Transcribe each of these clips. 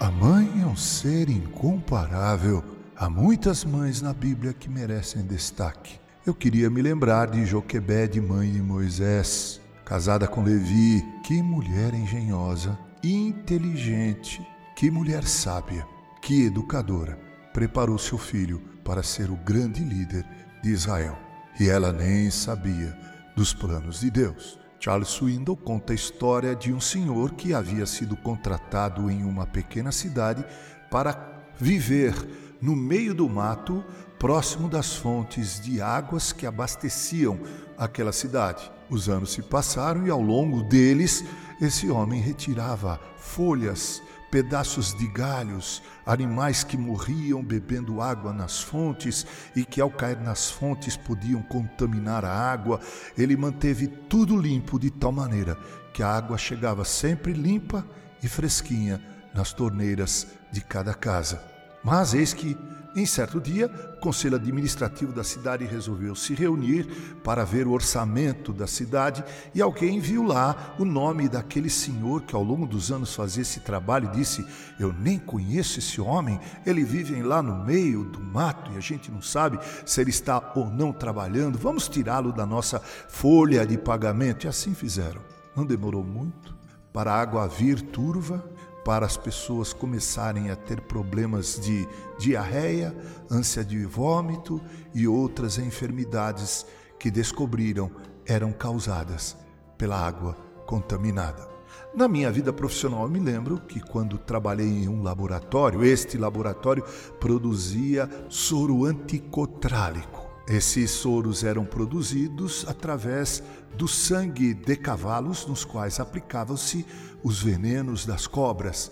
A mãe é um ser incomparável. Há muitas mães na Bíblia que merecem destaque. Eu queria me lembrar de Joquebede, mãe de Moisés, casada com Levi. Que mulher engenhosa, inteligente, que mulher sábia, que educadora. Preparou seu filho para ser o grande líder de Israel. E ela nem sabia dos planos de Deus. Charles Swindoll conta a história de um senhor que havia sido contratado em uma pequena cidade para viver no meio do mato, próximo das fontes de águas que abasteciam aquela cidade. Os anos se passaram e ao longo deles, esse homem retirava folhas, pedaços de galhos, animais que morriam bebendo água nas fontes e que, ao cair nas fontes, podiam contaminar a água. Ele manteve tudo limpo de tal maneira que a água chegava sempre limpa e fresquinha nas torneiras de cada casa. Mas eis que em certo dia, o conselho administrativo da cidade resolveu se reunir para ver o orçamento da cidade e alguém viu lá o nome daquele senhor que ao longo dos anos fazia esse trabalho e disse: Eu nem conheço esse homem, ele vive lá no meio do mato e a gente não sabe se ele está ou não trabalhando, vamos tirá-lo da nossa folha de pagamento. E assim fizeram. Não demorou muito para a água vir turva para as pessoas começarem a ter problemas de diarreia, ânsia de vômito e outras enfermidades que descobriram eram causadas pela água contaminada. Na minha vida profissional, eu me lembro que quando trabalhei em um laboratório, este laboratório produzia soro anticotrálico. Esses soros eram produzidos através do sangue de cavalos, nos quais aplicavam-se os venenos das cobras.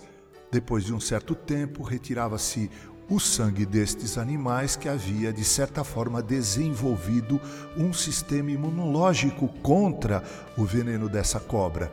Depois de um certo tempo, retirava-se o sangue destes animais que havia, de certa forma, desenvolvido um sistema imunológico contra o veneno dessa cobra.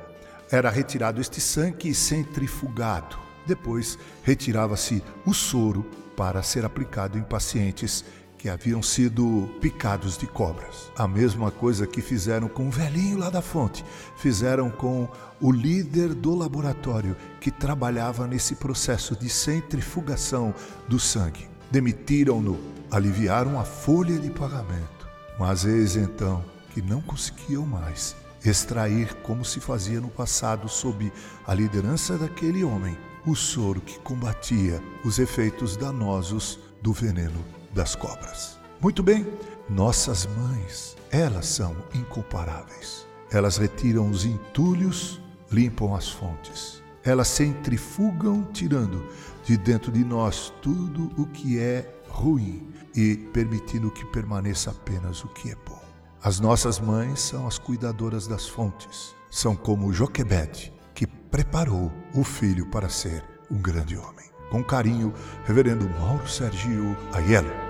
Era retirado este sangue e centrifugado. Depois, retirava-se o soro para ser aplicado em pacientes que haviam sido picados de cobras. A mesma coisa que fizeram com o velhinho lá da fonte, fizeram com o líder do laboratório que trabalhava nesse processo de centrifugação do sangue. Demitiram-no, aliviaram a folha de pagamento. Mas eis então que não conseguiam mais extrair como se fazia no passado sob a liderança daquele homem o soro que combatia os efeitos danosos do veneno das cobras. Muito bem, nossas mães, elas são incomparáveis. Elas retiram os entulhos, limpam as fontes. Elas centrifugam, tirando de dentro de nós tudo o que é ruim e permitindo que permaneça apenas o que é bom. As nossas mães são as cuidadoras das fontes. São como Joquebede, que preparou o filho para ser um grande homem. Com carinho, Reverendo Mauro Sergio Aiello.